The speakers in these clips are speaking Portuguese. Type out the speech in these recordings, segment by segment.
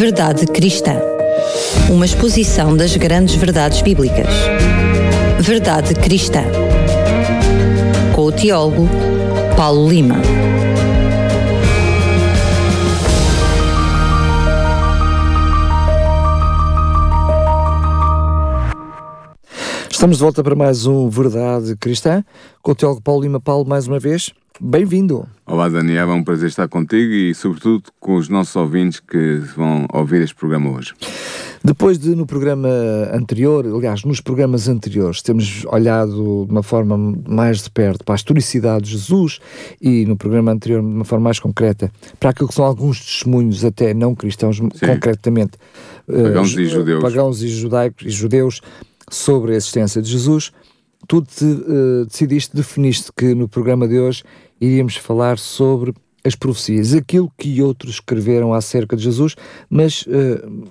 Verdade Cristã. Uma exposição das grandes verdades bíblicas. Verdade Cristã. Com o teólogo Paulo Lima. Estamos de volta para mais um Verdade Cristã, com o teólogo Paulo Lima. Paulo, mais uma vez, bem-vindo. Olá, Daniel, é um prazer estar contigo e, sobretudo, com os nossos ouvintes que vão ouvir este programa hoje. Depois de, no programa anterior, aliás, nos programas anteriores, temos olhado de uma forma mais de perto para a historicidade de Jesus e no programa anterior, de uma forma mais concreta, para aquilo que são alguns testemunhos, até não cristãos, Sim. concretamente, pagãos uh, e judeus. Pagãos e judaicos e judeus sobre a existência de Jesus, tu te, uh, decidiste, definiste que no programa de hoje iríamos falar sobre as profecias, aquilo que outros escreveram acerca de Jesus, mas uh,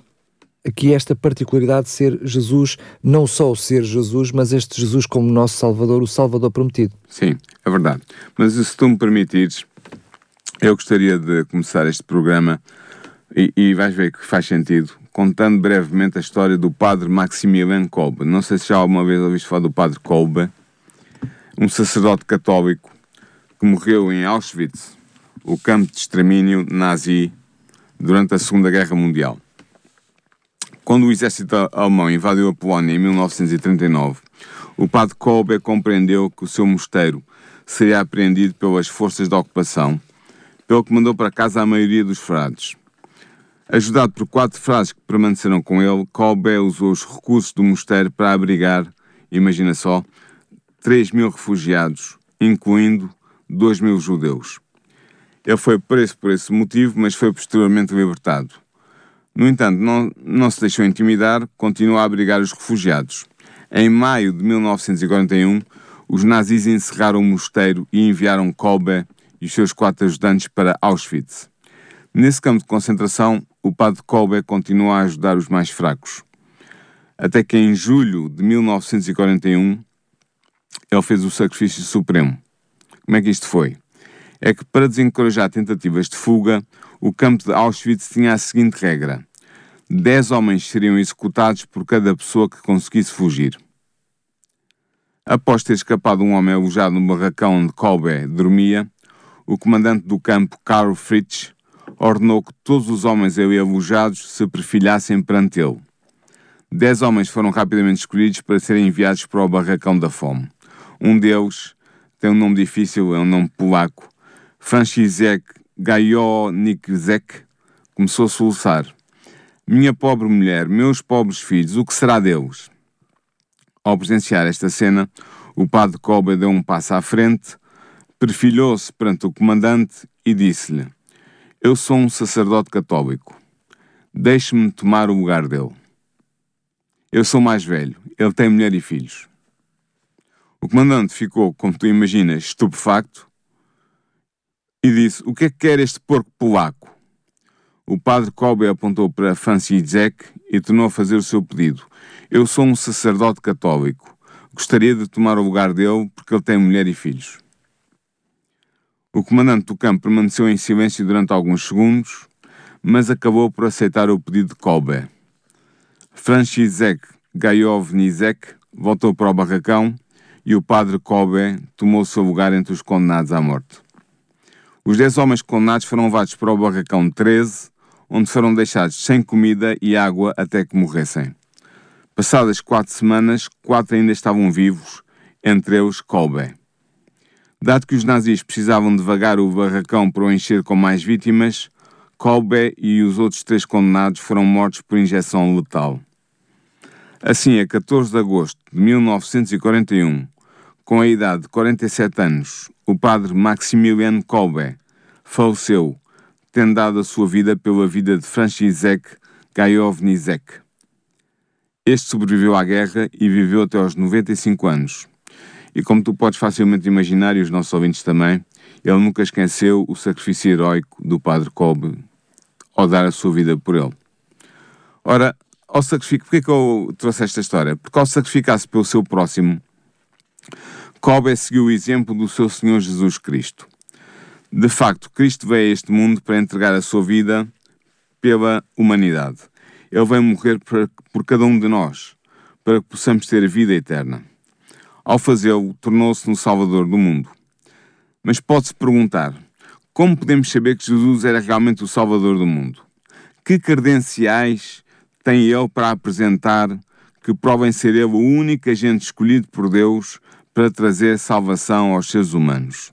aqui esta particularidade de ser Jesus, não só o ser Jesus, mas este Jesus como nosso Salvador, o Salvador prometido. Sim, é verdade. Mas se tu me permitires, eu gostaria de começar este programa e, e vais ver que faz sentido contando brevemente a história do padre Maximilian Kolbe. Não sei se já alguma vez ouviste falar do padre Kolbe, um sacerdote católico que morreu em Auschwitz, o campo de extermínio nazi, durante a Segunda Guerra Mundial. Quando o exército alemão invadiu a Polónia em 1939, o padre Kolbe compreendeu que o seu mosteiro seria apreendido pelas forças da ocupação, pelo que mandou para casa a maioria dos frades. Ajudado por quatro frases que permaneceram com ele, Colbé usou os recursos do mosteiro para abrigar, imagina só, 3 mil refugiados, incluindo 2 mil judeus. Ele foi preso por esse motivo, mas foi posteriormente libertado. No entanto, não, não se deixou intimidar, continuou a abrigar os refugiados. Em maio de 1941, os nazis encerraram o mosteiro e enviaram Kolbe e os seus quatro ajudantes para Auschwitz. Nesse campo de concentração, o padre Kolbe continua a ajudar os mais fracos. Até que em julho de 1941 ele fez o sacrifício supremo. Como é que isto foi? É que para desencorajar tentativas de fuga, o campo de Auschwitz tinha a seguinte regra: dez homens seriam executados por cada pessoa que conseguisse fugir. Após ter escapado um homem alojado no barracão onde Kolbe dormia, o comandante do campo, Karl Fritsch, ordenou que todos os homens ali alojados se perfilhassem perante ele. Dez homens foram rapidamente escolhidos para serem enviados para o barracão da fome. Um deles tem um nome difícil, é um nome polaco. Franciszek Gajoniczek começou a soluçar. Minha pobre mulher, meus pobres filhos, o que será deles? Ao presenciar esta cena, o padre Kobe deu um passo à frente, perfilhou-se perante o comandante e disse-lhe eu sou um sacerdote católico. Deixe-me tomar o lugar dele. Eu sou mais velho. Ele tem mulher e filhos. O comandante ficou, como tu imaginas, estupefacto e disse: O que é que quer este porco polaco? O padre Kobe apontou para Francis e tornou a fazer o seu pedido. Eu sou um sacerdote católico. Gostaria de tomar o lugar dele porque ele tem mulher e filhos. O comandante do campo permaneceu em silêncio durante alguns segundos, mas acabou por aceitar o pedido de Kolbe. Franciszek Gajovnizek voltou para o barracão e o padre Kolbe tomou seu lugar entre os condenados à morte. Os dez homens condenados foram levados para o barracão 13, onde foram deixados sem comida e água até que morressem. Passadas quatro semanas, quatro ainda estavam vivos, entre eles Kolbe. Dado que os nazis precisavam devagar o barracão para o encher com mais vítimas, Kolbe e os outros três condenados foram mortos por injeção letal. Assim, a 14 de agosto de 1941, com a idade de 47 anos, o padre Maximilian Kolbe faleceu, tendo dado a sua vida pela vida de Franciszek Gajovnizek. Este sobreviveu à guerra e viveu até aos 95 anos. E como tu podes facilmente imaginar, e os nossos ouvintes também, ele nunca esqueceu o sacrifício heróico do padre Kolbe ao dar a sua vida por ele. Ora, ao sacrificar, porquê que eu trouxe esta história? Porque ao sacrificar-se pelo seu próximo, Kolbe seguiu o exemplo do seu Senhor Jesus Cristo. De facto, Cristo veio a este mundo para entregar a sua vida pela humanidade. Ele veio morrer por, cada um de nós, para que possamos ter vida eterna. Ao fazê-lo, tornou-se no Salvador do mundo. Mas pode-se perguntar: como podemos saber que Jesus era realmente o Salvador do mundo? Que credenciais tem ele para apresentar que provem ser ele o único agente escolhido por Deus para trazer salvação aos seres humanos?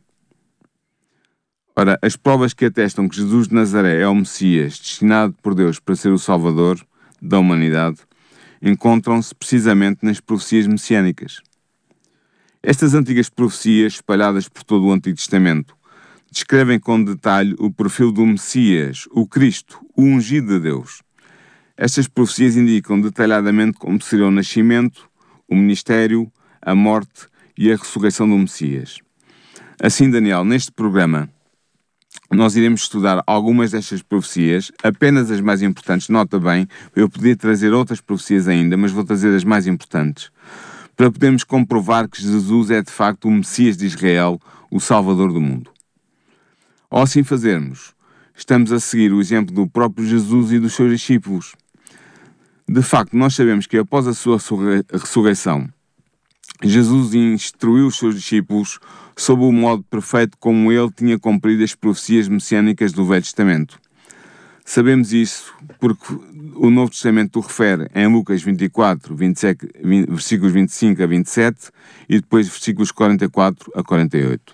Ora, as provas que atestam que Jesus de Nazaré é o Messias, destinado por Deus para ser o Salvador da humanidade, encontram-se precisamente nas profecias messiânicas. Estas antigas profecias, espalhadas por todo o Antigo Testamento, descrevem com detalhe o perfil do Messias, o Cristo, o ungido de Deus. Estas profecias indicam detalhadamente como seria o nascimento, o ministério, a morte e a ressurreição do Messias. Assim, Daniel, neste programa, nós iremos estudar algumas destas profecias, apenas as mais importantes. Nota bem, eu podia trazer outras profecias ainda, mas vou trazer as mais importantes para podermos comprovar que Jesus é de facto o Messias de Israel, o Salvador do mundo. Ao assim fazermos, estamos a seguir o exemplo do próprio Jesus e dos seus discípulos. De facto, nós sabemos que após a sua ressurreição, Jesus instruiu os seus discípulos sobre o modo perfeito como ele tinha cumprido as profecias messiânicas do Velho Testamento. Sabemos isso porque o Novo Testamento o refere em Lucas 24, 27, 20, versículos 25 a 27 e depois versículos 44 a 48.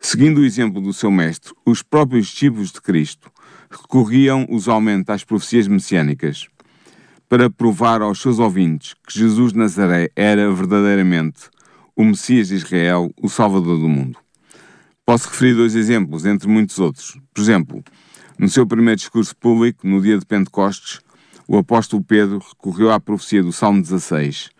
Seguindo o exemplo do seu mestre, os próprios discípulos de Cristo recorriam usualmente às profecias messiânicas para provar aos seus ouvintes que Jesus de Nazaré era verdadeiramente o Messias de Israel, o Salvador do mundo. Posso referir dois exemplos, entre muitos outros. Por exemplo, no seu primeiro discurso público, no dia de Pentecostes, o apóstolo Pedro recorreu à profecia do Salmo 16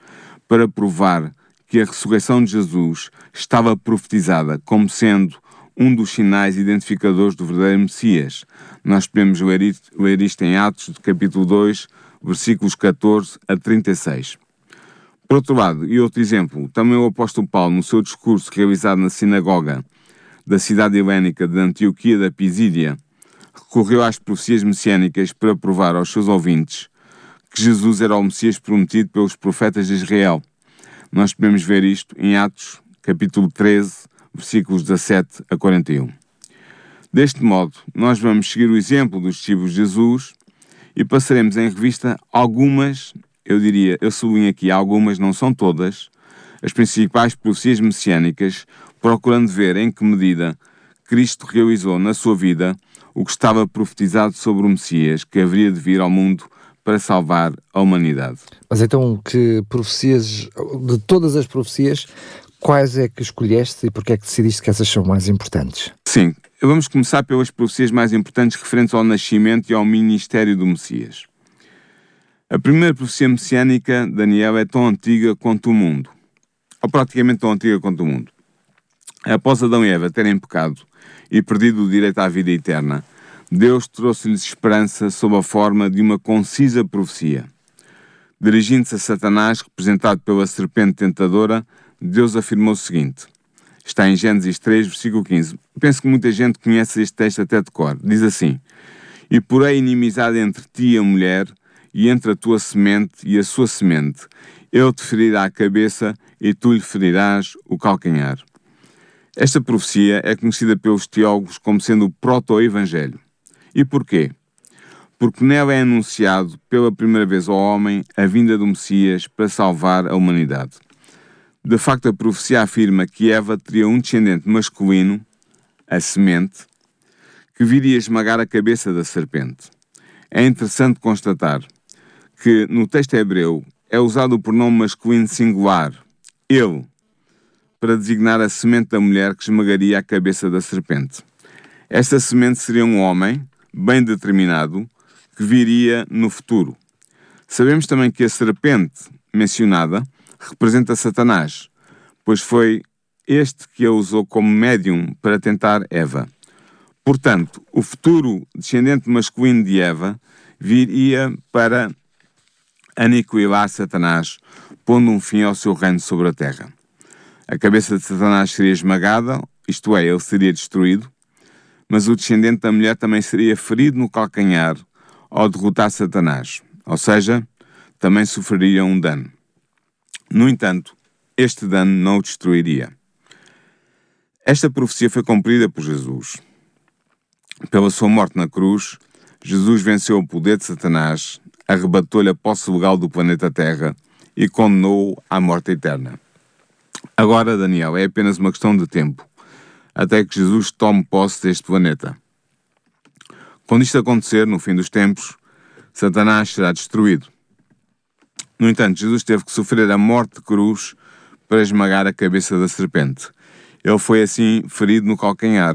para provar que a ressurreição de Jesus estava profetizada como sendo um dos sinais identificadores do verdadeiro Messias. Nós podemos ler isto, em Atos, capítulo 2, versículos 14 a 36. Por outro lado, e outro exemplo, também o apóstolo Paulo, no seu discurso realizado na sinagoga da cidade helénica de Antioquia da Pisídia, recorreu às profecias messiânicas para provar aos seus ouvintes que Jesus era o Messias prometido pelos profetas de Israel. Nós podemos ver isto em Atos, capítulo 13, versículos 17 a 41. Deste modo, nós vamos seguir o exemplo dos discípulos de Jesus e passaremos em revista algumas, eu diria, eu sublinho aqui algumas, não são todas, as principais profecias messiânicas, procurando ver em que medida Cristo realizou na sua vida o que estava profetizado sobre o Messias que haveria de vir ao mundo para salvar a humanidade. Mas então, que profecias, de todas as profecias, quais é que escolheste e porque é que decidiste que essas são mais importantes? Sim, vamos começar pelas profecias mais importantes referentes ao nascimento e ao ministério do Messias. A primeira profecia messiânica, Daniel, é tão antiga quanto o mundo, ou praticamente tão antiga quanto o mundo. Após Adão e Eva terem pecado e perdido o direito à vida eterna, Deus trouxe-lhes esperança sob a forma de uma concisa profecia. Dirigindo-se a Satanás, representado pela serpente tentadora, Deus afirmou o seguinte: está em Gênesis 3, versículo 15. Penso que muita gente conhece este texto até de cor. Diz assim: E porém inimizade entre ti e a mulher, e entre a tua semente e a sua semente. Ele te a cabeça e tu lhe ferirás o calcanhar. Esta profecia é conhecida pelos teólogos como sendo o proto-evangelho. E porquê? Porque nela é anunciado pela primeira vez ao homem a vinda do Messias para salvar a humanidade. De facto, a profecia afirma que Eva teria um descendente masculino, a semente, que viria esmagar a cabeça da serpente. É interessante constatar que no texto hebreu é usado o pronome masculino singular, ele, para designar a semente da mulher que esmagaria a cabeça da serpente. Esta semente seria um homem, bem determinado, que viria no futuro. Sabemos também que a serpente mencionada representa Satanás, pois foi este que a usou como médium para tentar Eva. Portanto, o futuro descendente masculino de Eva viria para aniquilar Satanás, pondo um fim ao seu reino sobre a terra. A cabeça de Satanás seria esmagada, isto é, ele seria destruído, mas o descendente da mulher também seria ferido no calcanhar, ao derrotar Satanás, ou seja, também sofreria um dano. No entanto, este dano não o destruiria. Esta profecia foi cumprida por Jesus. Pela sua morte na cruz, Jesus venceu o poder de Satanás, arrebatou-lhe a posse legal do planeta Terra e condenou-o à morte eterna. Agora, Daniel, é apenas uma questão de tempo até que Jesus tome posse deste planeta. Quando isto acontecer, no fim dos tempos, Satanás será destruído. No entanto, Jesus teve que sofrer a morte de cruz para esmagar a cabeça da serpente. Ele foi assim ferido no calcanhar.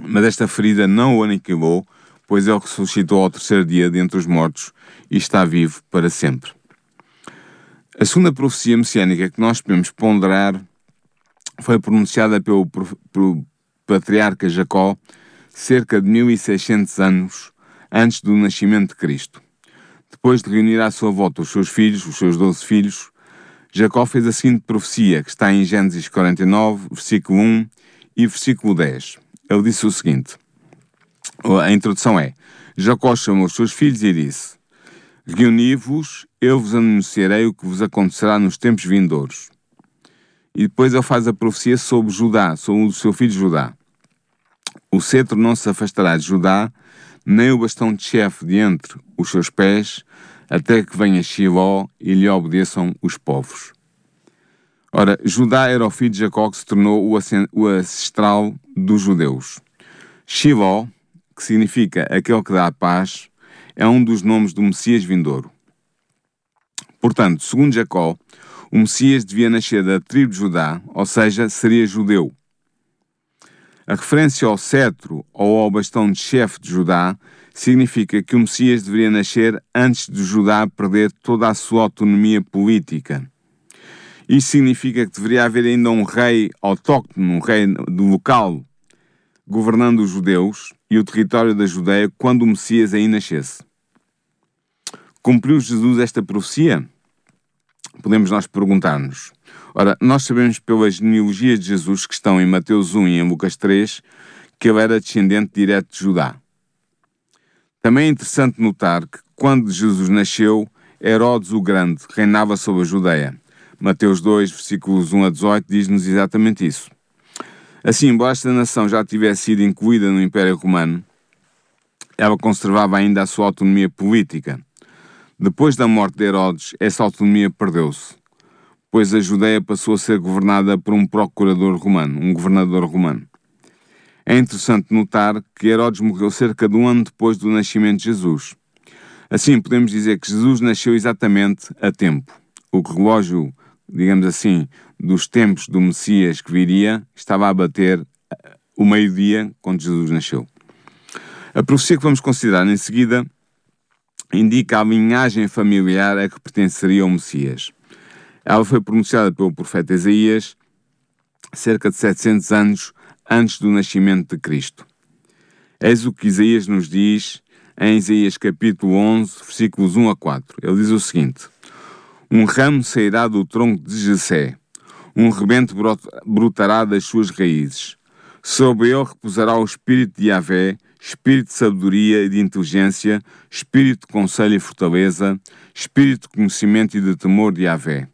Mas esta ferida não o aniquilou, pois ele ressuscitou ao terceiro dia dentre os mortos e está vivo para sempre. A segunda profecia messiânica que nós podemos ponderar foi pronunciada pelo, pelo patriarca Jacó cerca de 1600 anos antes do nascimento de Cristo. Depois de reunir à sua volta os seus filhos, os seus doze filhos, Jacó fez a seguinte profecia, que está em Gênesis 49, versículo 1 e versículo 10. Ele disse o seguinte: a introdução é: Jacó chamou os seus filhos e disse: Reuni-vos, eu vos anunciarei o que vos acontecerá nos tempos vindouros. E depois ele faz a profecia sobre Judá, sobre o seu filho Judá. O cetro não se afastará de Judá, nem o bastão de chefe de entre os seus pés, até que venha Shiló e lhe obedeçam os povos. Ora, Judá era o filho de Jacó que se tornou o ancestral dos judeus. Shiló, que significa aquele que dá a paz, é um dos nomes do Messias vindouro. Portanto, segundo Jacó, o Messias devia nascer da tribo de Judá, ou seja, seria judeu. A referência ao cetro ou ao bastão de chefe de Judá significa que o Messias deveria nascer antes de Judá perder toda a sua autonomia política. Isso significa que deveria haver ainda um rei autóctone, um rei do local, governando os judeus e o território da Judeia quando o Messias aí nascesse. Cumpriu Jesus esta profecia? Podemos nós perguntar-nos. Ora, nós sabemos pelas genealogias de Jesus que estão em Mateus 1 e em Lucas 3 que ele era descendente direto de Judá. Também é interessante notar que quando Jesus nasceu, Herodes o Grande reinava sobre a Judeia. Mateus 2, versículos 1 a 18, diz-nos exatamente isso. Assim, embora esta nação já tivesse sido incluída no Império Romano, ela conservava ainda a sua autonomia política. Depois da morte de Herodes, essa autonomia perdeu-se pois a Judéia passou a ser governada por um procurador romano, um governador romano. É interessante notar que Herodes morreu cerca de um ano depois do nascimento de Jesus. Assim, podemos dizer que Jesus nasceu exatamente a tempo. O relógio, digamos assim, dos tempos do Messias que viria estava a bater eh, o meio-dia quando Jesus nasceu. A profecia que vamos considerar em seguida indica a linhagem familiar a que pertenceria o Messias. Ela foi pronunciada pelo profeta Isaías cerca de 700 anos antes do nascimento de Cristo. Eis o que Isaías nos diz em Isaías capítulo 11, versículos 1 a 4. Ele diz o seguinte: Um ramo sairá do tronco de Jessé, um rebento brotará das suas raízes. Sobre ele repousará o espírito de Yahvé, espírito de sabedoria e de inteligência, espírito de conselho e fortaleza, espírito de conhecimento e de temor de Yahvé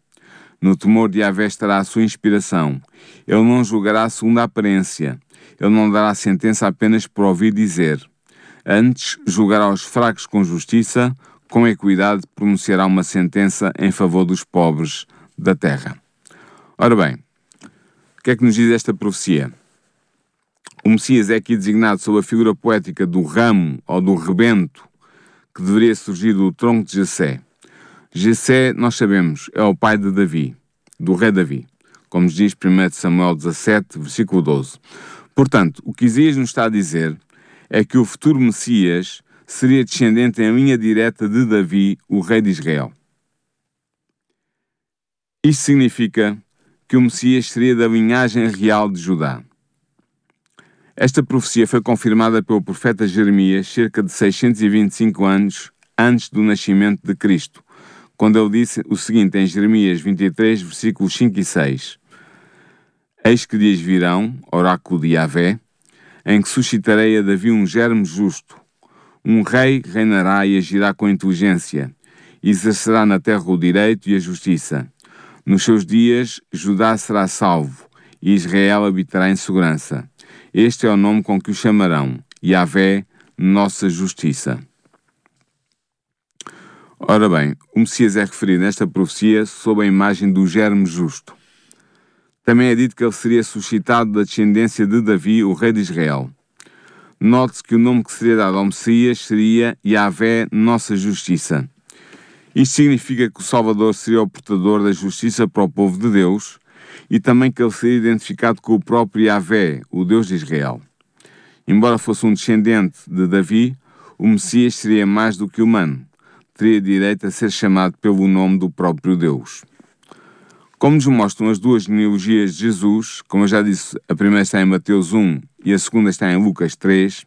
no temor de Yahvé estará a sua inspiração. Ele não julgará segundo a aparência. Ele não dará sentença apenas por ouvir dizer. Antes, julgará os fracos com justiça, com equidade pronunciará uma sentença em favor dos pobres da terra. Ora bem, o que é que nos diz esta profecia? O Messias é aqui designado sob a figura poética do ramo ou do rebento que deveria surgir do tronco de Jessé. Jessé, nós sabemos, é o pai de Davi, do rei Davi, como diz 1 Samuel 17, versículo 12. Portanto, o que Isaías nos está a dizer é que o futuro Messias seria descendente em linha direta de Davi, o rei de Israel. Isto significa que o Messias seria da linhagem real de Judá. Esta profecia foi confirmada pelo profeta Jeremias cerca de 625 anos antes do nascimento de Cristo, quando ele disse o seguinte em Jeremias 23, versículos 5 e 6: Eis que dias virão, oráculo de Yahvé, em que suscitarei a Davi um germe justo, Um rei reinará e agirá com inteligência, exercerá na terra o direito e a justiça. Nos seus dias, Judá será salvo e Israel habitará em segurança. Este é o nome com que o chamarão: Yahvé, nossa justiça. Ora bem, o Messias é referido nesta profecia sob a imagem do germe justo. Também é dito que ele seria suscitado da descendência de Davi, o rei de Israel. Note-se que o nome que seria dado ao Messias seria Yahvé, nossa justiça. Isto significa que o Salvador seria o portador da justiça para o povo de Deus e também que ele seria identificado com o próprio Yahvé, o Deus de Israel. Embora fosse um descendente de Davi, o Messias seria mais do que humano teria direito a ser chamado pelo nome do próprio Deus. Como nos mostram as duas genealogias de Jesus, como eu já disse, a primeira está em Mateus 1 e a segunda está em Lucas 3,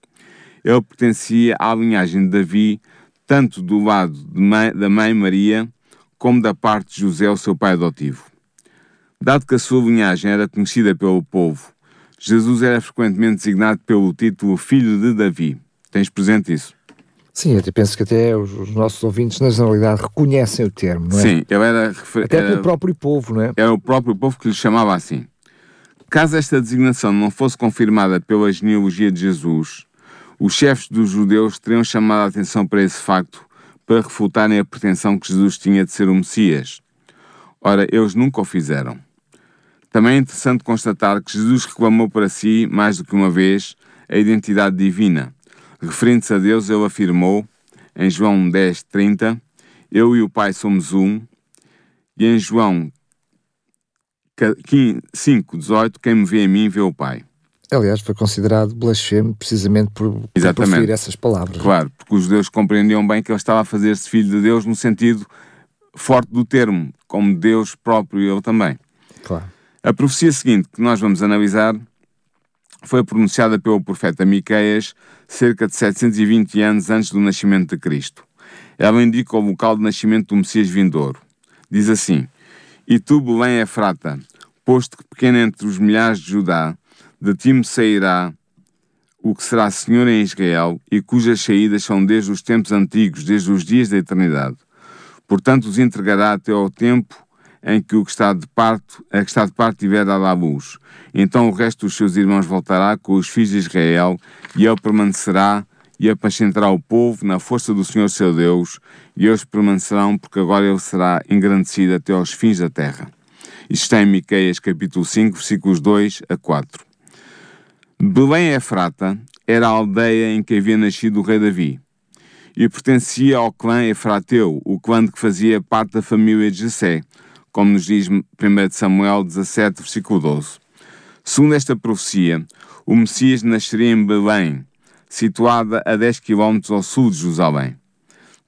ele pertencia à linhagem de Davi, tanto do lado mãe, da mãe Maria, como da parte de José, o seu pai adotivo. Dado que a sua linhagem era conhecida pelo povo, Jesus era frequentemente designado pelo título Filho de Davi. Tens presente isso? Sim, eu penso que até os, os, nossos ouvintes, na generalidade, reconhecem o termo, não é? Sim, ele era. Até era, pelo próprio povo, não é? Era o próprio povo que lhe chamava assim. Caso esta designação não fosse confirmada pela genealogia de Jesus, os chefes dos judeus teriam chamado a atenção para esse facto para refutarem a pretensão que Jesus tinha de ser o Messias. Ora, eles nunca o fizeram. Também é interessante constatar que Jesus reclamou para si, mais do que uma vez, a identidade divina Referindo-se a Deus, ele afirmou em João 10, 30, Eu e o Pai somos um, e em João 5, 18, quem me vê a mim vê o Pai. Aliás, foi considerado blasfemo precisamente por, por proferir essas palavras. Claro, porque os judeus compreendiam bem que ele estava a fazer-se filho de Deus no sentido forte do termo, como Deus próprio e ele também. Claro. A profecia seguinte que nós vamos analisar foi pronunciada pelo profeta Miqueias cerca de 720 anos antes do nascimento de Cristo. Ela indica o local de nascimento do Messias vindouro. Diz assim: E tu, Belém Efrata, posto que pequeno entre os milhares de Judá, de ti me sairá o que será Senhor em Israel e cujas saídas são desde os tempos antigos, desde os dias da eternidade. Portanto, os entregará até ao tempo em que o que está de parto, a que está de parte tiver dado à luz. Então o resto dos seus irmãos voltará com os filhos de Israel, e ele permanecerá e apacentará o povo na força do Senhor seu Deus, e eles permanecerão, porque agora ele será engrandecido até aos fins da terra. Isto está em Miqueias capítulo 5, versículos 2 a 4. Belém Efrata era a aldeia em que havia nascido o rei Davi, e pertencia ao clã Efrateu, o clã que fazia parte da família de Jessé, como nos diz 1 Samuel 17, versículo 12. Segundo esta profecia, o Messias nasceria em Belém, situada a 10 km ao sul de Jerusalém.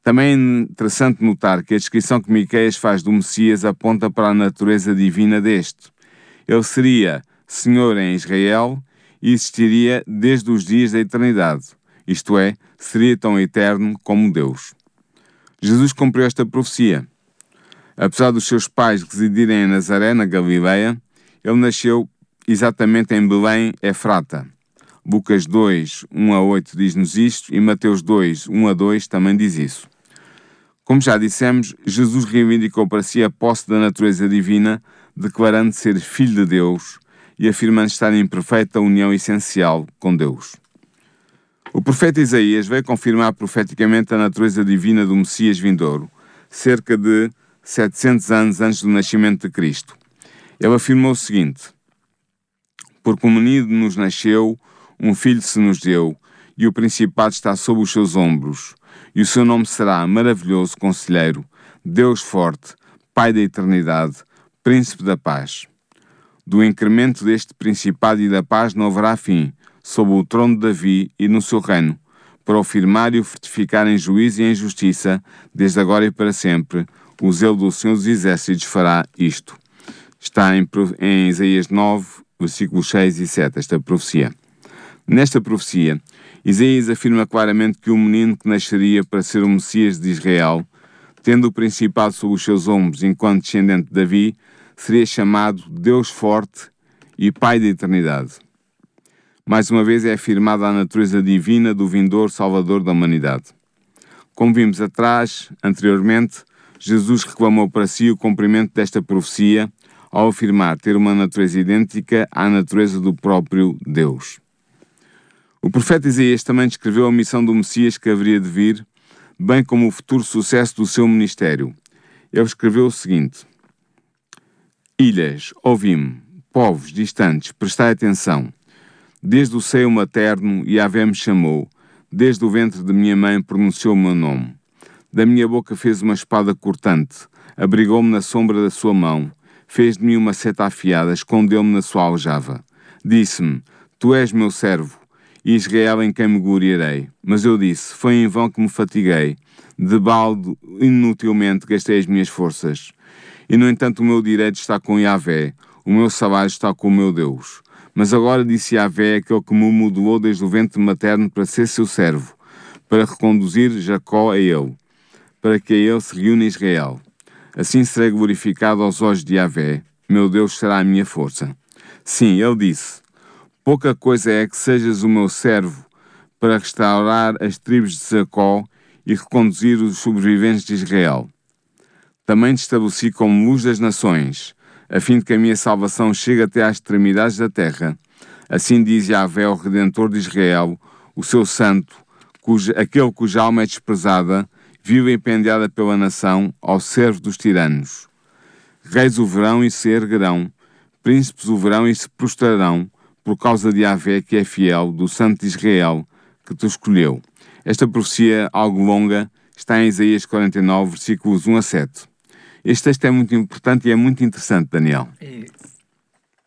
Também é interessante notar que a descrição que Miqueias faz do Messias aponta para a natureza divina deste. Ele seria Senhor em Israel e existiria desde os dias da eternidade, isto é, seria tão eterno como Deus. Jesus cumpriu esta profecia. Apesar dos seus pais residirem em Nazaré, na Galileia, ele nasceu exatamente em Belém, Efrata. Lucas 2, 1 a 8 diz-nos isto e Mateus 2, 1 a 2 também diz isso. Como já dissemos, Jesus reivindicou para si a posse da natureza divina, declarando ser filho de Deus e afirmando estar em perfeita união essencial com Deus. O profeta Isaías veio confirmar profeticamente a natureza divina do Messias vindouro, cerca de 700 anos antes do nascimento de Cristo. Ele afirmou o seguinte: Porque um menino nos nasceu, um filho se nos deu, e o principado está sob os seus ombros, e o seu nome será Maravilhoso Conselheiro, Deus Forte, Pai da Eternidade, Príncipe da Paz. Do incremento deste principado e da paz não haverá fim, sob o trono de Davi e no seu reino, para o firmar e o fortificar em juízo e em justiça, desde agora e para sempre, o zelo do Senhor dos Exércitos fará isto. Está em, em Isaías 9, versículos 6 e 7, esta profecia. Nesta profecia, Isaías afirma claramente que o menino que nasceria para ser o Messias de Israel, tendo o Principado sob os seus ombros enquanto descendente de Davi, seria chamado Deus Forte e Pai da Eternidade. mais uma vez é afirmada a natureza divina do vindouro Salvador da humanidade. Como vimos atrás, anteriormente, Jesus reclamou para si o cumprimento desta profecia ao afirmar ter uma natureza idêntica à natureza do próprio Deus. O profeta Isaías também descreveu a missão do Messias que haveria de vir, bem como o futuro sucesso do seu ministério. Ele escreveu o seguinte: Ilhas, ouvi-me, povos distantes, prestai atenção. Desde o seio materno, Yahvé me chamou, desde o ventre de minha mãe pronunciou o meu nome. Da minha boca fez uma espada cortante, abrigou-me na sombra da sua mão, fez de mim uma seta afiada, escondeu-me na sua aljava. Disse-me: Tu és meu servo, e Israel em quem me gloriarei. Mas eu disse: Foi em vão que me fatiguei, de balde, inutilmente gastei as minhas forças. E no entanto, o meu direito está com Yahvé, o meu salário está com o meu Deus. Mas agora disse Yahvé, aquele que me modelou desde o ventre materno para ser seu servo, para reconduzir Jacó a ele, para que a ele se reúna Israel. Assim serei glorificado aos olhos de Yahvé, meu Deus será a minha força. Sim, ele disse: Pouca coisa é que sejas o meu servo para restaurar as tribos de Jacó e reconduzir os sobreviventes de Israel. Também te estabeleci como luz das nações, a fim de que a minha salvação chegue até às extremidades da terra. Assim diz Yahvé, o Redentor de Israel, o seu santo, cujo, aquele cuja alma é desprezada, vive empenhada pela nação, ao servo dos tiranos. Reis o verão e se erguerão, príncipes o verão e se prostrarão, por causa de Yahvé, que é fiel, do santo de Israel, que te escolheu. Esta profecia, algo longa, está em Isaías 49, versículos 1 a 7. Este texto é muito importante e é muito interessante, Daniel.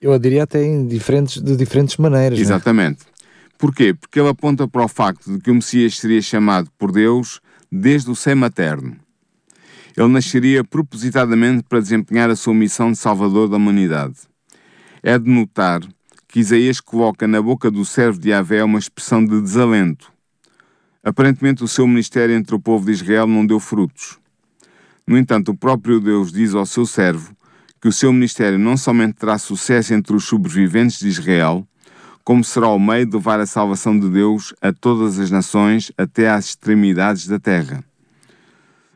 Eu diria até em diferentes, de diferentes maneiras. É? Exatamente. Né? Porquê? Porque ele aponta para o facto de que o Messias seria chamado por Deus desde o seio materno. Ele nasceria propositadamente para desempenhar a sua missão de salvador da humanidade. É de notar que Isaías coloca na boca do servo de Yahvé uma expressão de desalento. Aparentemente, o seu ministério entre o povo de Israel não deu frutos. No entanto, o próprio Deus diz ao seu servo que o seu ministério não somente terá sucesso entre os sobreviventes de Israel, como será o meio de levar a salvação de Deus a todas as nações até às extremidades da terra.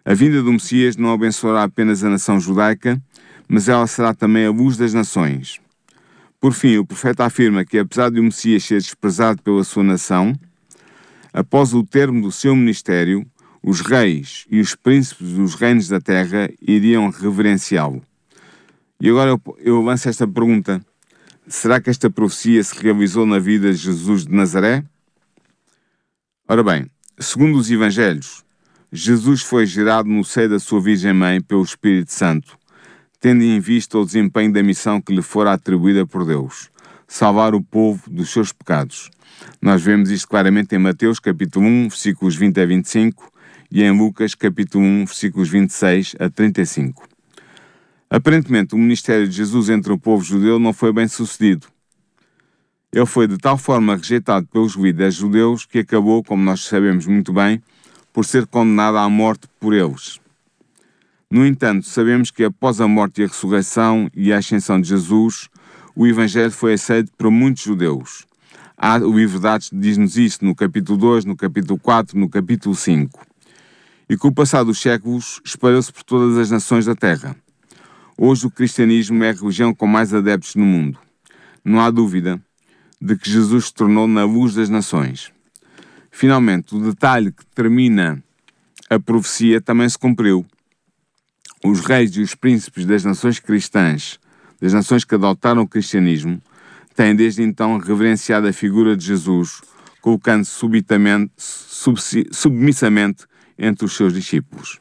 A vinda do Messias não abençoará apenas a nação judaica, mas ela será também a luz das nações. Por fim, o profeta afirma que, apesar de o Messias ser desprezado pela sua nação, após o termo do seu ministério, os reis e os príncipes dos reinos da terra iriam reverenciá-lo. E agora eu, eu lanço esta pergunta: será que esta profecia se realizou na vida de Jesus de Nazaré? Ora bem, segundo os Evangelhos, Jesus foi gerado no seio da sua Virgem Mãe pelo Espírito Santo, tendo em vista o desempenho da missão que lhe fora atribuída por Deus, salvar o povo dos seus pecados. Nós vemos isto claramente em Mateus capítulo 1, versículos 20 a 25 e em Lucas capítulo 1, versículos 26 a 35. Aparentemente, o ministério de Jesus entre o povo judeu não foi bem sucedido. Ele foi de tal forma rejeitado pelos líderes judeus que acabou, como nós sabemos muito bem, por ser condenado à morte por eles. No entanto, sabemos que após a morte e a ressurreição e a ascensão de Jesus, o Evangelho foi aceito por muitos judeus. Há, o livro de Atos diz-nos isto no capítulo 2, no capítulo 4, no capítulo 5 e com o passar dos séculos espalhou-se por todas as nações da Terra. Hoje o cristianismo é a religião com mais adeptos no mundo. Não há dúvida de que Jesus se tornou na luz das nações. Finalmente, o detalhe que termina a profecia também se cumpriu. Os reis e os príncipes das nações cristãs, das nações que adotaram o cristianismo, têm desde então reverenciado a figura de Jesus, colocando-se subitamente, submissamente entre os seus discípulos.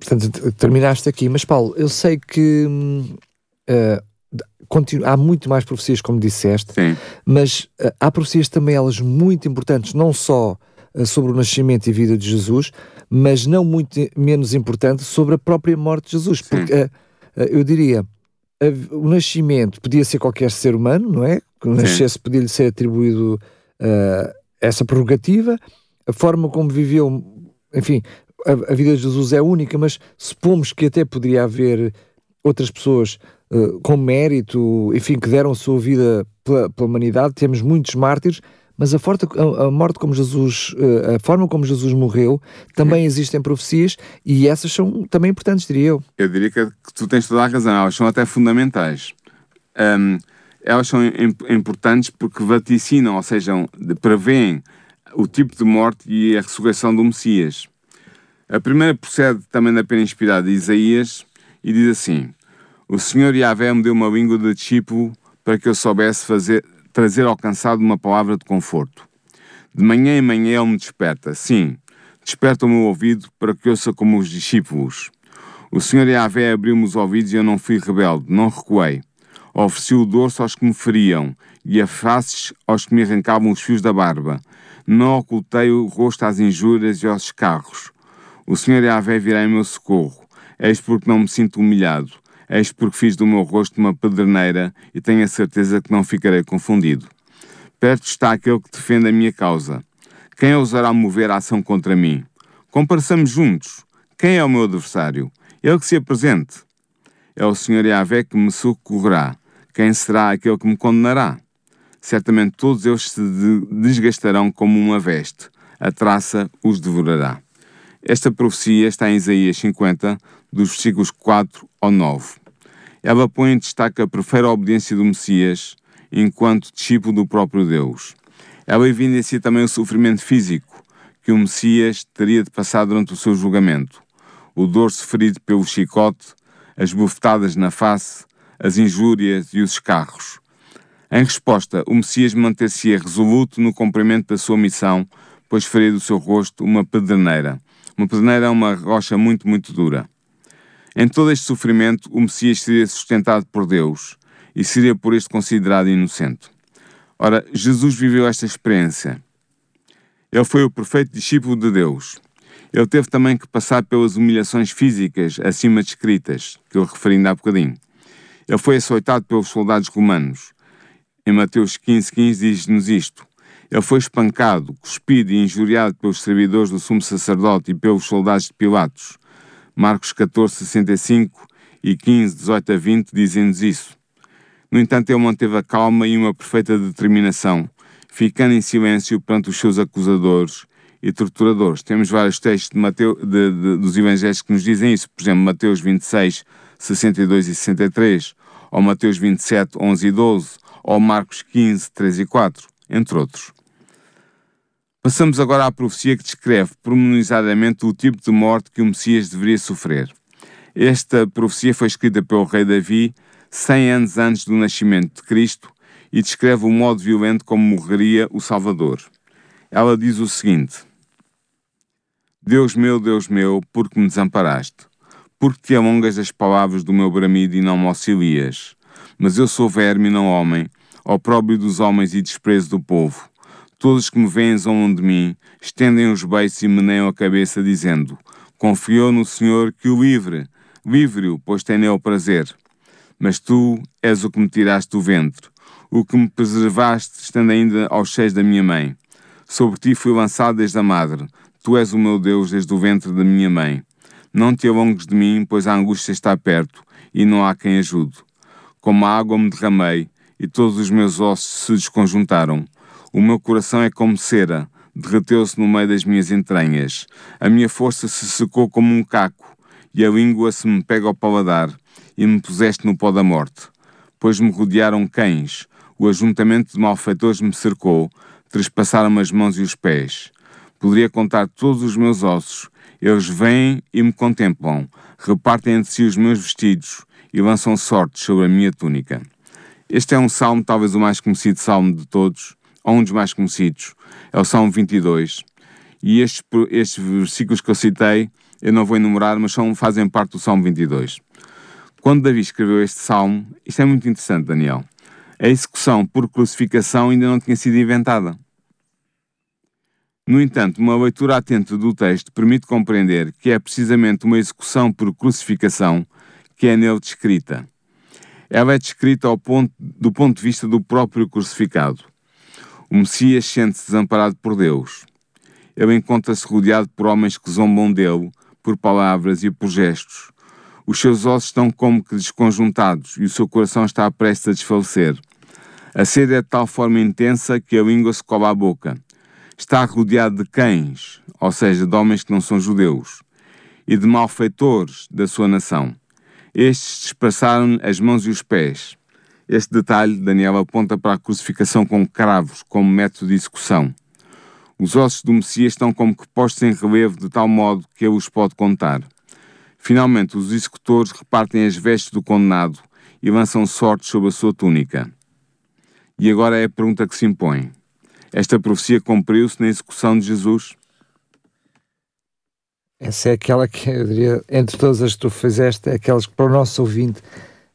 Portanto, terminaste aqui, mas Paulo, eu sei que uh, há muito mais profecias, como disseste, Sim. mas uh, há profecias também elas muito importantes, não só uh, sobre o nascimento e vida de Jesus, mas não muito menos importante sobre a própria morte de Jesus, Sim. porque eu diria o nascimento podia ser qualquer ser humano, não é? Que nascesse podia-lhe ser atribuído essa prerrogativa a forma como viveu, enfim, a, a, vida de Jesus é única, mas supomos que até poderia haver outras pessoas uh, com mérito, enfim, que deram a sua vida pela, pela humanidade, temos muitos mártires, mas a, forte, a, a, morte como Jesus, eh, a forma como Jesus morreu, também existem profecias e essas são também importantes, diria eu. Eu diria que, que tu tens toda a razão, elas são até fundamentais. Um, elas são importantes porque vaticinam, ou seja, prevêem o tipo de morte e a ressurreição do Messias. A primeira procede também da pena inspirada de Isaías e diz assim: O Senhor Yahvé me deu uma língua de discípulo para que eu soubesse fazer, trazer alcançado uma palavra de conforto. De manhã em manhã ele me desperta, sim, desperta o meu ouvido para que ouça como os discípulos. O Senhor Yahvé abriu-me os ouvidos e eu não fui rebelde, não recuei. Ofereci o dorso aos que me feriam e a faces aos que me arrancavam os fios da barba. Não ocultei o rosto às injúrias e aos escarros. O Senhor Yahvé virá em meu socorro. Eis porque não me sinto humilhado. Eis porque fiz do meu rosto uma pederneira e tenho a certeza que não ficarei confundido. Perto está aquele que defende a minha causa. Quem ousará mover a ação contra mim? Compareçamos juntos. Quem é o meu adversário? Ele que se apresente. É o Senhor Yahvé que me socorrerá. Quem será aquele que me condenará? Certamente todos eles se desgastarão como uma veste. A traça os devorará. Esta profecia está em Isaías 50, dos versículos 4 ao 9. Ela põe em destaque a perfeita obediência do Messias enquanto discípulo do próprio Deus. Ela evidencia também o sofrimento físico que o Messias teria de passar durante o seu julgamento, o dorso ferido pelo chicote, as bufetadas na face, as injúrias e os escarros. Em resposta, o Messias manter-se-ia resoluto no cumprimento da sua missão, pois faria do seu rosto uma pedreneira. Uma pedreneira é uma rocha muito, muito dura. Em todo este sofrimento, o Messias seria sustentado por Deus e seria por este considerado inocente. Ora, Jesus viveu esta experiência. Ele foi o perfeito discípulo de Deus. Ele teve também que passar pelas humilhações físicas acima descritas, que eu referi ainda há bocadinho. Ele foi açoitado pelos soldados romanos. Em Mateus 15, 15 diz-nos isto. Ele foi espancado, cuspido e injuriado pelos servidores do sumo sacerdote e pelos soldados de Pilatos. Marcos 14, 65 e 15, 18 a 20 dizem-nos isso. No entanto, ele manteve a calma e uma perfeita determinação, ficando em silêncio perante os seus acusadores e torturadores. Temos vários textos de Mateus, de, de, dos evangelhos que nos dizem isso. Por exemplo, Mateus 26, 62 e 63, ou Mateus 27, 11 e 12, ou Marcos 15, 3 e 4, entre outros. Passamos agora à profecia que descreve pormenorizadamente o tipo de morte que o Messias deveria sofrer. Esta profecia foi escrita pelo rei Davi 100 anos antes do nascimento de Cristo e descreve o modo violento como morreria o Salvador. Ela diz o seguinte: Deus meu, Deus meu, por que me desamparaste? Por que te alongas as palavras do meu bramido e não me auxilias? Mas eu sou verme e não homem, opróbrio dos homens e desprezo do povo. Todos que me veem zombam de mim, estendem os beiços e meneiam a cabeça, dizendo: Confiou no Senhor que o livre, livre-o, pois tem nele prazer. Mas tu és o que me tiraste do ventre, o que me preservaste, estando ainda aos seios da minha mãe. Sobre ti fui lançado desde a madre, tu és o meu Deus desde o ventre da minha mãe. Não te alongues de mim, pois a angústia está perto, e não há quem ajude. Como a água me derramei, e todos os meus ossos se desconjuntaram. O meu coração é como cera, derreteu-se no meio das minhas entranhas. A minha força se secou como um caco, e a língua se me pega ao paladar, e me puseste no pó da morte. Pois me rodearam cães, o ajuntamento de malfeitores me cercou, trespassaram-me as mãos e os pés. Poderia contar todos os meus ossos, eles vêm e me contemplam, repartem entre si os meus vestidos e lançam sorte sobre a minha túnica. Este é um salmo, talvez o mais conhecido salmo de todos, ou um dos mais conhecidos, é o Salmo 22. E estes, estes versículos que eu citei, eu não vou enumerar, mas são, fazem parte do Salmo 22. Quando Davi escreveu este salmo, isto é muito interessante, Daniel. A execução por crucificação ainda não tinha sido inventada. No entanto, uma leitura atenta do texto permite compreender que é precisamente uma execução por crucificação que é nele descrita. Ela é descrita ponto, do ponto de vista do próprio crucificado. O Messias sente-se desamparado por Deus. Ele encontra-se rodeado por homens que zombam dele, por palavras e por gestos. Os seus ossos estão como que desconjuntados e o seu coração está prestes a desfalecer. A sede é de tal forma intensa que a língua se cola à boca. Está rodeado de cães, ou seja, de homens que não são judeus, e de malfeitores da sua nação. Estes despassaram as mãos e os pés. Este detalhe, Daniel aponta para a crucificação com cravos como método de execução. Os ossos do Messias estão como que postos em relevo de tal modo que ele os pode contar. Finalmente, os executores repartem as vestes do condenado e lançam sortes sobre a sua túnica. E agora é a pergunta que se impõe. Esta profecia cumpriu-se na execução de Jesus? Essa é aquela que eu diria, entre todas as que tu fizeste, é aquelas que para o nosso ouvinte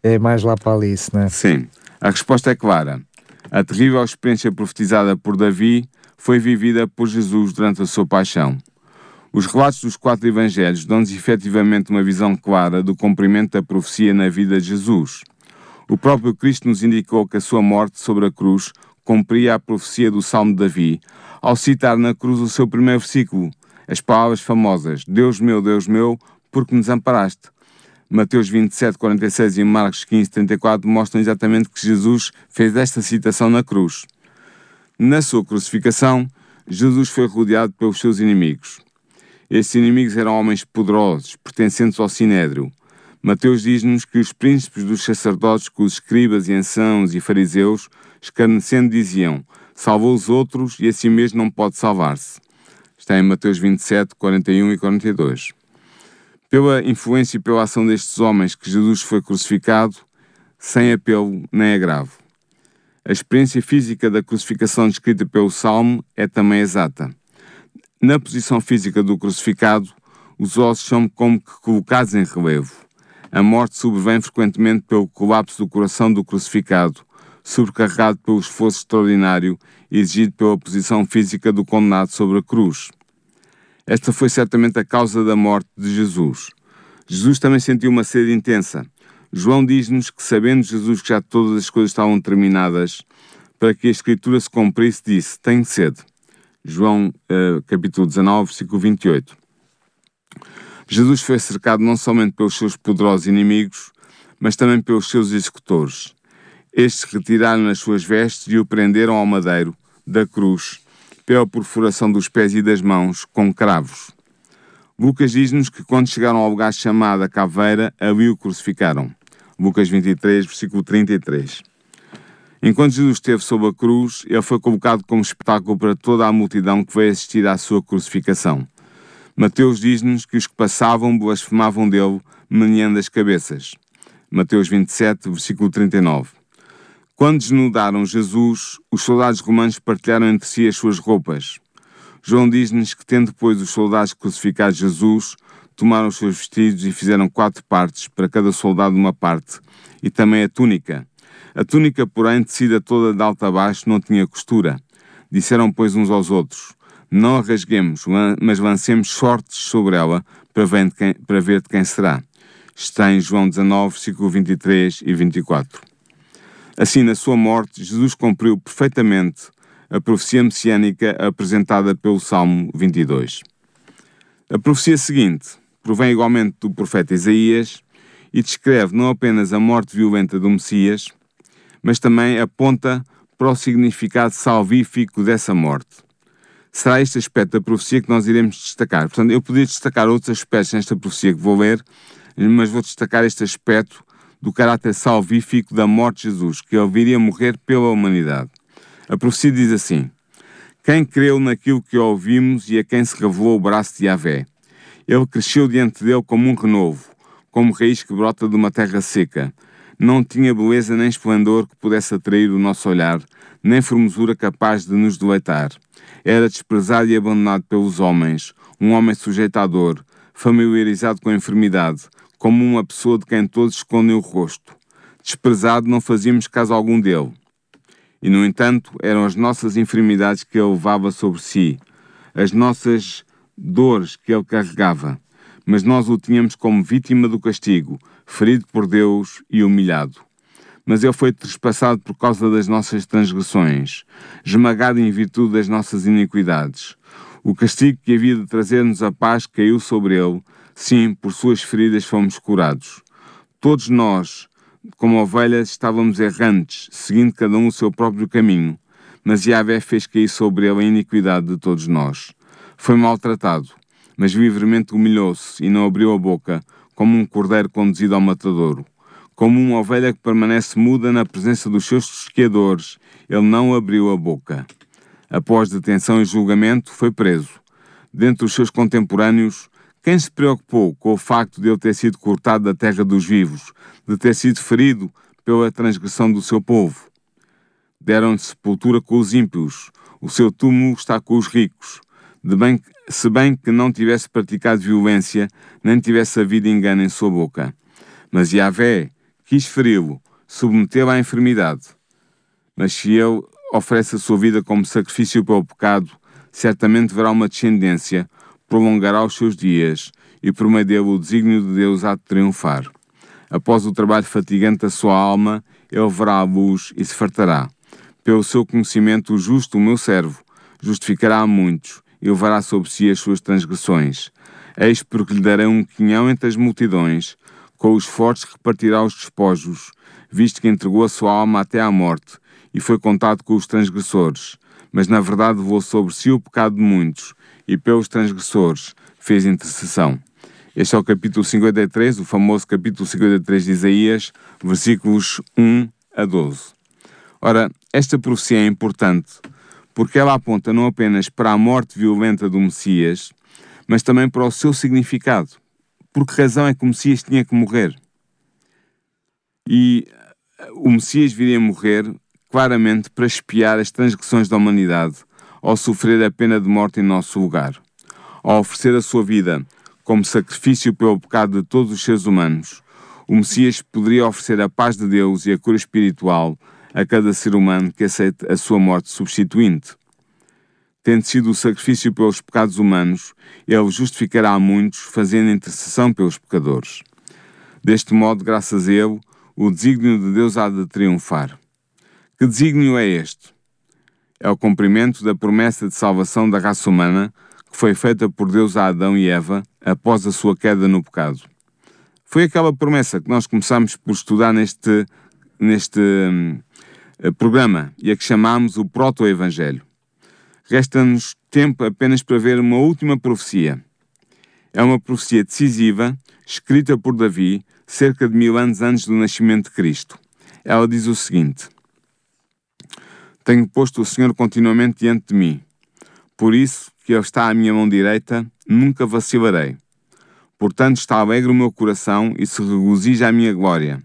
é mais lá para ali, não é? Sim. A resposta é clara. A terrível experiência profetizada por Davi foi vivida por Jesus durante a sua paixão. Os relatos dos quatro evangelhos dão-nos efetivamente uma visão clara do cumprimento da profecia na vida de Jesus. O próprio Cristo nos indicou que a sua morte sobre a cruz cumpria a profecia do Salmo de Davi, ao citar na cruz o seu primeiro versículo, as palavras famosas: Deus meu, Deus meu, por que nos amparaste? Mateus 27, 46 e Marcos 15, 34 mostram exatamente que Jesus fez esta citação na cruz. Na sua crucificação, Jesus foi rodeado pelos seus inimigos. Estes inimigos eram homens poderosos, pertencentes ao Sinédrio, Mateus diz-nos que os príncipes dos sacerdotes, com os escribas e anciãos e fariseus, escarnecendo, diziam: Salvou os outros e assim mesmo não pode salvar-se. Está em Mateus 27, 41 e 42. Pela influência e pela ação destes homens que Jesus foi crucificado, sem apelo nem agravo. A experiência física da crucificação descrita pelo Salmo é também exata. Na posição física do crucificado, os ossos são como que colocados em relevo. A morte sobrevém frequentemente pelo colapso do coração do crucificado, sobrecarregado pelo esforço extraordinário exigido pela posição física do condenado sobre a cruz. Esta foi certamente a causa da morte de Jesus. Jesus também sentiu uma sede intensa. João diz-nos que, sabendo Jesus que já todas as coisas estavam terminadas, para que a Escritura se cumprisse, disse: Tenho sede. João, uh, capítulo 19, versículo 28. Jesus foi cercado não somente pelos seus poderosos inimigos, mas também pelos seus executores. Estes retiraram as suas vestes e o prenderam ao madeiro da cruz, pela perfuração dos pés e das mãos, com cravos. Lucas diz-nos que quando chegaram ao lugar chamado a Caveira, ali o crucificaram. Lucas 23, versículo 33. Enquanto Jesus esteve sob a cruz, ele foi colocado como espetáculo para toda a multidão que veio assistir à sua crucificação. Mateus diz-nos que os que passavam blasfemavam dele, meneando as cabeças. Mateus 27, versículo 39. Quando desnudaram Jesus, os soldados romanos partilharam entre si as suas roupas. João diz-nos que, tendo depois os soldados crucificado Jesus, tomaram os seus vestidos e fizeram quatro partes, para cada soldado uma parte, e também a túnica. A túnica, porém, tecida toda de alto a baixo, não tinha costura. Disseram, pois, uns aos outros: não a rasguemos, mas lancemos sortes sobre ela para ver, de quem, para ver de quem será. Está em João 19, versículo 23 e 24. Assim, na sua morte, Jesus cumpriu perfeitamente a profecia messiânica apresentada pelo Salmo 22. A profecia seguinte provém igualmente do profeta Isaías e descreve não apenas a morte violenta do Messias, mas também aponta para o significado salvífico dessa morte será este aspecto da profecia que nós iremos destacar. Portanto, eu poderia destacar outros aspectos nesta profecia que vou ler, mas vou destacar este aspecto do caráter salvífico da morte de Jesus, que ele viria morrer pela humanidade. A profecia diz assim: Quem creu naquilo que ouvimos e a quem se revelou o braço de Yahvé? Ele cresceu diante dele como um renovo, como raiz que brota de uma terra seca. Não tinha beleza nem esplendor que pudesse atrair o nosso olhar, nem formosura capaz de nos deleitar. Era desprezado e abandonado pelos homens, um homem sujeito à dor, familiarizado com a enfermidade, como uma pessoa de quem todos escondem o rosto. Desprezado, não fazíamos caso algum dele. E, no entanto, eram as nossas enfermidades que ele levava sobre si, as nossas dores que ele carregava. Mas nós o tínhamos como vítima do castigo, ferido por Deus e humilhado mas ele foi trespassado por causa das nossas transgressões, esmagado em virtude das nossas iniquidades. O castigo que havia de trazer-nos a paz caiu sobre ele, sim, por suas feridas fomos curados. Todos nós como ovelhas estávamos errantes, seguindo cada um o seu próprio caminho, mas Yahvé fez cair sobre ele a iniquidade de todos nós. Foi maltratado, mas livremente humilhou-se e não abriu a boca, como um cordeiro conduzido ao matadouro. Como uma ovelha que permanece muda na presença dos seus tosqueadores, ele não abriu a boca. Após detenção e julgamento, foi preso. Dentre os seus contemporâneos, quem se preocupou com o facto de ele ter sido cortado da terra dos vivos, de ter sido ferido pela transgressão do seu povo? Deram-lhe sepultura com os ímpios, o seu túmulo está com os ricos. Bem, se bem que não tivesse praticado violência, nem tivesse havido engano em sua boca. Mas Yahvé quis feri-lo, submetê-lo à enfermidade. Mas se ele oferece a sua vida como sacrifício pelo pecado, certamente verá uma descendência, prolongará os seus dias, e por meio dele o desígnio de Deus há de triunfar. Após o trabalho fatigante da sua alma, ele verá a luz e se fartará. Pelo seu conhecimento, o justo, o meu servo, justificará a muitos e levará sobre si as suas transgressões. Eis porque lhe darei um quinhão entre as multidões, com os fortes repartirá os despojos, visto que entregou a sua alma até à morte e foi contado com os transgressores. Mas na verdade levou sobre si o pecado de muitos e pelos transgressores fez intercessão. Este é o capítulo 53, o famoso capítulo 53 de Isaías, versículos 1 a 12. Ora, esta profecia é importante porque ela aponta não apenas para a morte violenta do Messias, mas também para o seu significado. Por que razão é que o Messias tinha que morrer? E o Messias viria morrer claramente para espiar as transgressões da humanidade, ao sofrer a pena de morte em nosso lugar, ao oferecer a sua vida como sacrifício pelo pecado de todos os seres humanos. O Messias poderia oferecer a paz de Deus e a cura espiritual a cada ser humano que aceite a sua morte substituinte. Tendo sido o sacrifício pelos pecados humanos, ele justificará a muitos, fazendo intercessão pelos pecadores. Deste modo, graças a ele, o desígnio de Deus há de triunfar. Que desígnio é este? É o cumprimento da promessa de salvação da raça humana que foi feita por Deus a Adão e Eva após a sua queda no pecado. Foi aquela promessa que nós começamos por estudar neste, neste hum, programa e a que chamamos o Proto-Evangelho. Resta-nos tempo apenas para ver uma última profecia. É uma profecia decisiva, escrita por Davi, cerca de mil anos antes do nascimento de Cristo. Ela diz o seguinte: tenho posto o Senhor continuamente diante de mim. Por isso que Ele está à minha mão direita, nunca vacilarei. Portanto, está alegre o meu coração e se regozija a minha glória.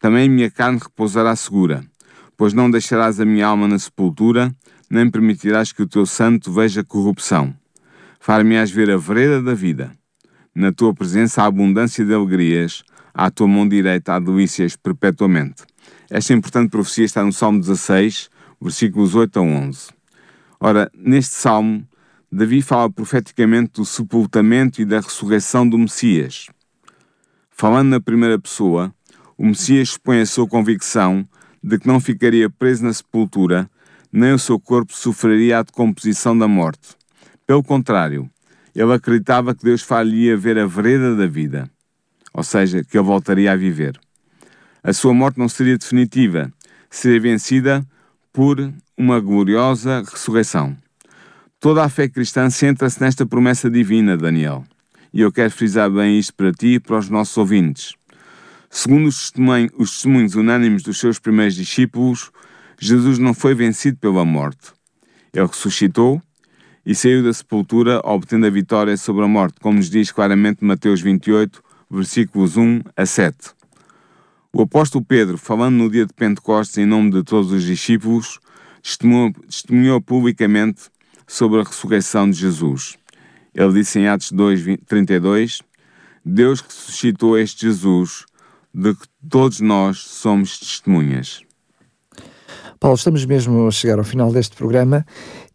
Também minha carne repousará segura, pois não deixarás a minha alma na sepultura, nem permitirás que o teu santo veja corrupção. Far-me-ás ver a vereda da vida. Na tua presença há abundância de alegrias, à tua mão direita há delícias perpetuamente. Esta importante profecia está no Salmo 16, versículos 8 a 11. Ora, neste salmo, Davi fala profeticamente do sepultamento e da ressurreição do Messias. Falando na primeira pessoa, o Messias expõe a sua convicção de que não ficaria preso na sepultura, nem o seu corpo sofreria a decomposição da morte. Pelo contrário, ele acreditava que Deus faria ver a vereda da vida, ou seja, que ele voltaria a viver. A sua morte não seria definitiva, seria vencida por uma gloriosa ressurreição. Toda a fé cristã centra-se nesta promessa divina, Daniel. E eu quero frisar bem isto para ti e para os nossos ouvintes. Segundo os testemunhos, os testemunhos unânimes dos seus primeiros discípulos, Jesus não foi vencido pela morte. Ele ressuscitou e saiu da sepultura, obtendo a vitória sobre a morte, como nos diz claramente Mateus 28, versículos 1 a 7. O apóstolo Pedro, falando no dia de Pentecostes em nome de todos os discípulos, testemunhou, testemunhou publicamente sobre a ressurreição de Jesus. Ele disse em Atos 2, 32: Deus ressuscitou este Jesus, de que todos nós somos testemunhas. Paulo, estamos mesmo a chegar ao final deste programa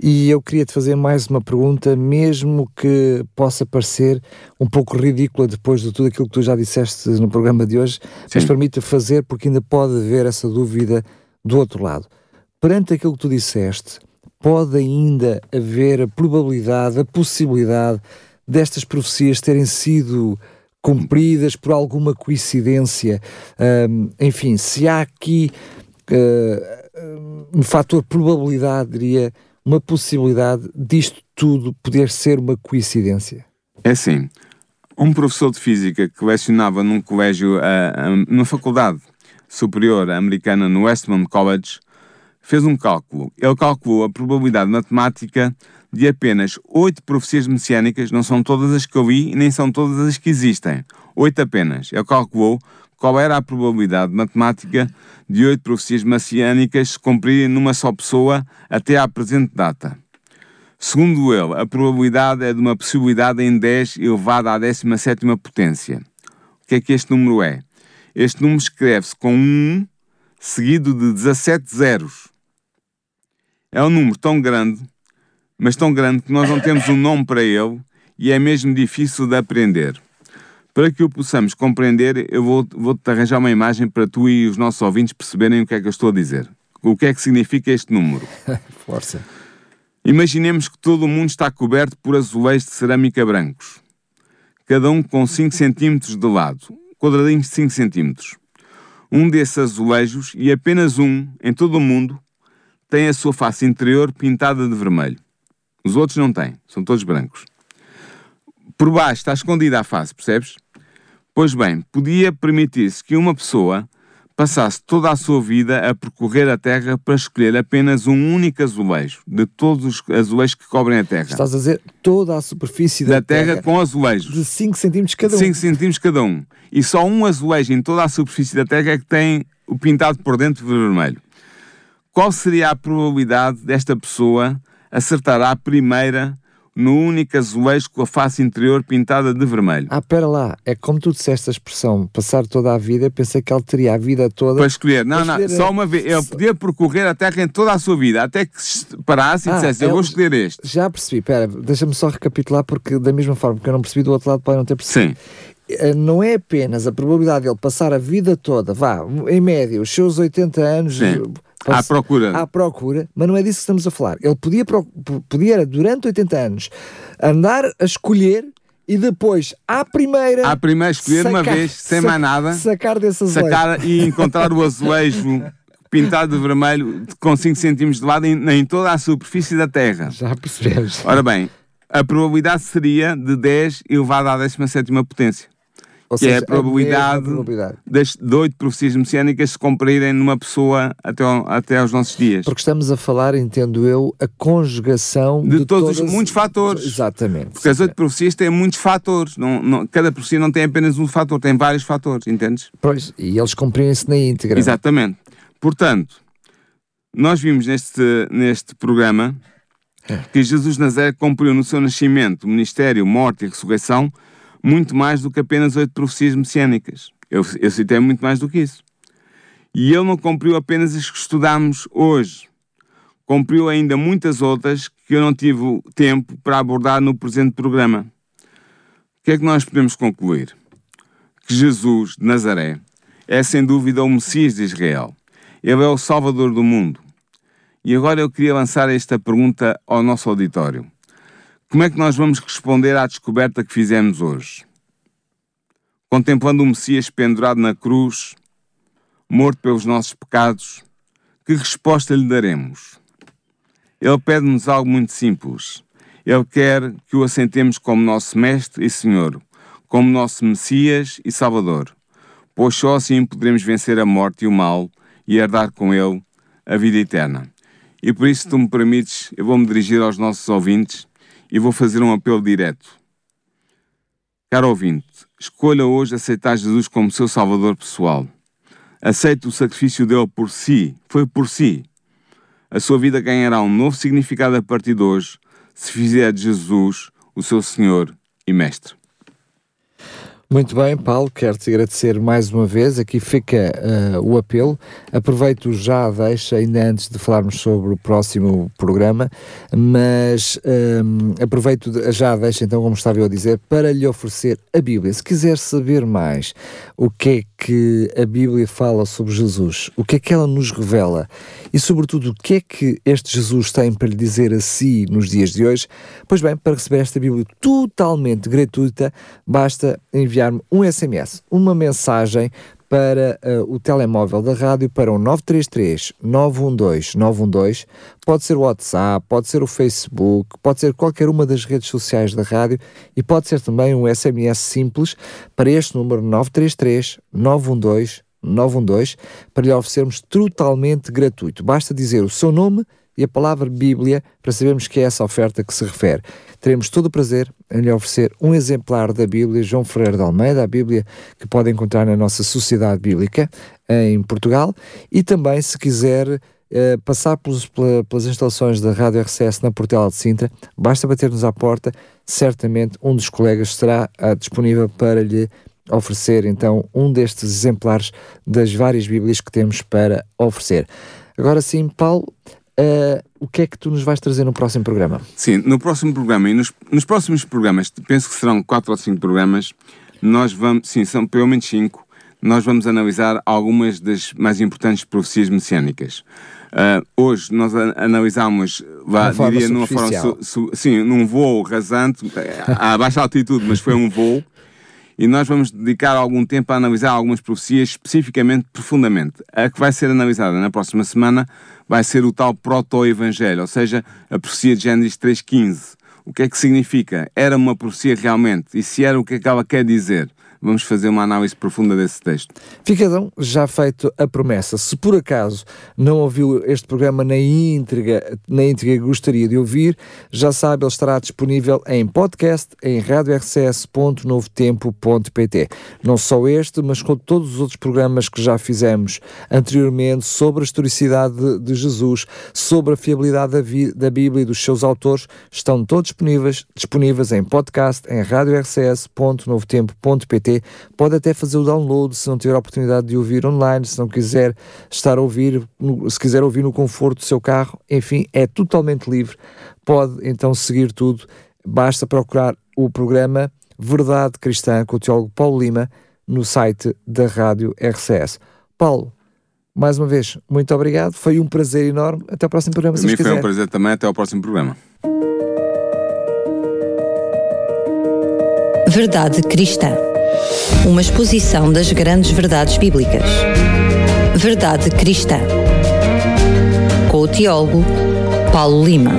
e eu queria te fazer mais uma pergunta, mesmo que possa parecer um pouco ridícula depois de tudo aquilo que tu já disseste no programa de hoje, Sim. mas permita fazer porque ainda pode haver essa dúvida do outro lado. Perante aquilo que tu disseste, pode ainda haver a probabilidade, a possibilidade destas profecias terem sido cumpridas por alguma coincidência. Um, enfim, se há aqui uh, um fator probabilidade, diria, uma possibilidade disto tudo poder ser uma coincidência? É sim. Um professor de física que lecionava num colégio, uh, uh, numa faculdade superior americana no Westmont College, fez um cálculo. Ele calculou a probabilidade matemática de apenas oito profecias messiânicas, não são todas as que eu li e nem são todas as que existem. Oito apenas. Ele calculou qual era a probabilidade matemática de oito profecias messiânicas se cumprirem numa só pessoa até à presente data. Segundo ele, a probabilidade é de uma possibilidade em 10 elevada à 17 potência. O que é que este número é? Este número escreve-se com 1 seguido de 17 zeros. É um número tão grande, mas tão grande que nós não temos um nome para ele e é mesmo difícil de aprender. Para que o possamos compreender, eu vou-te vou arranjar uma imagem para tu e os nossos ouvintes perceberem o que é que eu estou a dizer. O que é que significa este número? Força. Imaginemos que todo o mundo está coberto por azulejos de cerâmica brancos, cada um com 5 cm de lado, quadradinhos de 5 cm. Um desses azulejos, e apenas um em todo o mundo, tem a sua face interior pintada de vermelho. Os outros não têm, são todos brancos. Por baixo está escondida a face, percebes? Pois bem, podia permitir-se que uma pessoa passasse toda a sua vida a percorrer a Terra para escolher apenas um único azulejo, de todos os azulejos que cobrem a Terra. Estás a dizer toda a superfície da, da terra, terra, com azulejos. De 5 centímetros cada um. 5 centímetros cada um. E só um azulejo em toda a superfície da Terra é que tem o pintado por dentro de vermelho. Qual seria a probabilidade desta pessoa acertar à primeira no único azulejo com a face interior pintada de vermelho. Ah, pera lá, é como tu disseste a expressão, passar toda a vida, pensei que ele teria a vida toda... Para escolher, não, não, escolher... só uma vez, ele podia percorrer a Terra em toda a sua vida, até que parasse e ah, dissesse, eu vou escolher este. Já percebi, pera, deixa-me só recapitular, porque da mesma forma que eu não percebi, do outro lado pode não ter percebido. Sim. Eh, não é apenas a probabilidade de ele passar a vida toda, vá, em média, os seus 80 anos, Sim à procura. À procura, mas não é disso que estamos a falar. Ele podia, podia durante 80 anos, andar a escolher e depois, à primeira. À primeira, escolher sacar, uma vez, sem mais nada. Sacar desse azulejo. Sacar e encontrar o azulejo pintado de vermelho com 5 cm de lado em, em, toda a superfície da Terra. Já percebes. Ora bem, a probabilidade seria de 10 elevado à 17 potência. Ou que seja, é a probabilidade, a probabilidade. Das, de oito profecias messiânicas se cumprirem numa pessoa até, ao, até aos nossos dias. Porque estamos a falar, entendo eu, a conjugação de, de todos todas... muitos fatores. Exatamente. Porque as oito profecias têm muitos fatores. Não, não, cada profecia não tem apenas um fator, tem vários fatores, entendes? Pois, e eles cumprem-se na íntegra. Exatamente. Portanto, nós vimos neste, neste programa é. que Jesus Nazaré cumpriu no seu nascimento, ministério, morte e ressurreição muito mais do que apenas oito profecias messiânicas. Eu, eu citei muito mais do que isso. E ele não cumpriu apenas as que estudamos hoje. Cumpriu ainda muitas outras que eu não tive tempo para abordar no presente programa. O que é que nós podemos concluir? Que Jesus de Nazaré é sem dúvida o Messias de Israel. Ele é o Salvador do mundo. E agora eu queria lançar esta pergunta ao nosso auditório. Como é que nós vamos responder à descoberta que fizemos hoje? Contemplando o Messias pendurado na cruz, morto pelos nossos pecados, que resposta lhe daremos? Ele pede-nos algo muito simples. Ele quer que o assentemos como nosso Mestre e Senhor, como nosso Messias e Salvador, pois só assim poderemos vencer a morte e o mal e herdar com ele a vida eterna. E por isso, se tu me permites, eu vou me dirigir aos nossos ouvintes e vou fazer um apelo direto. Caro ouvinte, escolha hoje aceitar Jesus como seu Salvador pessoal. Aceite o sacrifício dele por si, foi por si. A sua vida ganhará um novo significado a partir de hoje, se fizer de Jesus o seu Senhor e Mestre. Muito bem, Paulo, quero-te agradecer mais uma vez. Aqui fica uh, o apelo. Aproveito já, deixa, ainda antes de falarmos sobre o próximo programa, mas um, ehm, aproveito já, deixa então, como estava eu a dizer, para lhe oferecer a Bíblia. Se quiser saber mais o que é que a Bíblia fala sobre Jesus, o que é que ela nos revela e, sobretudo, o que é que este Jesus tem para lhe dizer a si nos dias de hoje, pois bem, para receber esta Bíblia totalmente gratuita, basta enviar enviar-me um SMS, uma mensagem para uh, o telemóvel da rádio para o 933 912 912. Pode ser o WhatsApp, pode ser o Facebook, pode ser qualquer uma das redes sociais da rádio e pode ser também um SMS simples para este número 933 912 912 para lhe oferecermos totalmente gratuito. Basta dizer o seu nome e a palavra Bíblia para sabermos que é essa oferta que se refere. Teremos todo o prazer em lhe oferecer um exemplar da Bíblia João Ferreira de Almeida, a Bíblia que pode encontrar na nossa Sociedade Bíblica em Portugal e também, se quiser, eh, passar pelos, pelas instalações da Rádio RCS na Portela de Sintra, basta bater-nos à porta, certamente um dos colegas estará ah, disponível para lhe oferecer então um destes exemplares das várias Bíblias que temos para oferecer. Agora sim, Paulo, Uh, o que é que tu nos vais trazer no próximo programa? Sim, no próximo programa e nos, nos próximos programas, penso que serão quatro ou cinco programas, nós vamos, sim, são pelo menos cinco, nós vamos analisar algumas das mais importantes profecias messiânicas. Uh, hoje nós analisámos, lá, diria, numa forma, su, su, sim, num voo rasante, a baixa altitude, mas foi um voo, e nós vamos dedicar algum tempo a analisar algumas profecias especificamente, profundamente. A que vai ser analisada na próxima semana vai ser o tal proto-evangelho, ou seja, a profecia de Gênesis 3.15. O que é que significa? Era uma profecia realmente? E se era, o que é que ela quer dizer? Vamos fazer uma análise profunda desse texto. Fica então já feito a promessa. Se por acaso não ouviu este programa na íntegra, na íntegra gostaria de ouvir, já sabe, ele estará disponível em podcast em radiorcs.novotempo.pt. Não só este, mas com todos os outros programas que já fizemos anteriormente sobre a historicidade de, Jesus, sobre a fiabilidade da, da Bíblia e dos seus autores, estão todos disponíveis, disponíveis em podcast em radiorcs.novotempo.pt Pode até fazer o download se não tiver a oportunidade de ouvir online, se não quiser estar a ouvir, se quiser ouvir no conforto do seu carro, enfim, é totalmente livre. Pode então seguir tudo. Basta procurar o programa Verdade Cristã com o teólogo Paulo Lima no site da Rádio RCS. Paulo, mais uma vez, muito obrigado. Foi um prazer enorme. Até o próximo programa. Para mim foi um prazer também. Até ao próximo programa. Verdade Cristã uma exposição das grandes verdades bíblicas. Verdade Cristã. Com o teólogo Paulo Lima.